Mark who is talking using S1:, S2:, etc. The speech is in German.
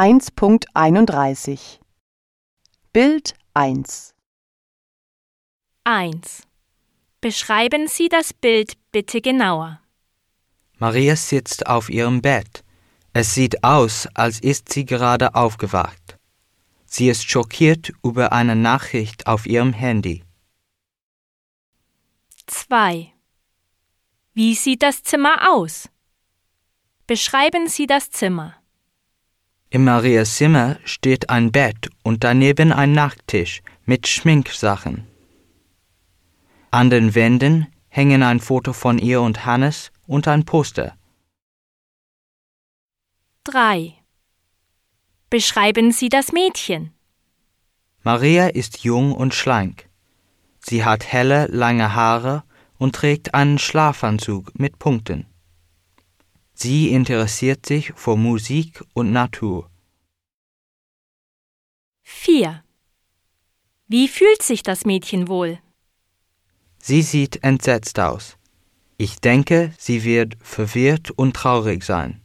S1: 1.31 Bild 1
S2: 1. Beschreiben Sie das Bild bitte genauer.
S3: Maria sitzt auf ihrem Bett. Es sieht aus, als ist sie gerade aufgewacht. Sie ist schockiert über eine Nachricht auf ihrem Handy.
S2: 2. Wie sieht das Zimmer aus? Beschreiben Sie das Zimmer.
S3: In Marias Zimmer steht ein Bett und daneben ein Nachttisch mit Schminksachen. An den Wänden hängen ein Foto von ihr und Hannes und ein Poster.
S2: 3. Beschreiben Sie das Mädchen.
S3: Maria ist jung und schlank. Sie hat helle, lange Haare und trägt einen Schlafanzug mit Punkten. Sie interessiert sich für Musik und Natur.
S2: 4. Wie fühlt sich das Mädchen wohl?
S3: Sie sieht entsetzt aus. Ich denke, sie wird verwirrt und traurig sein.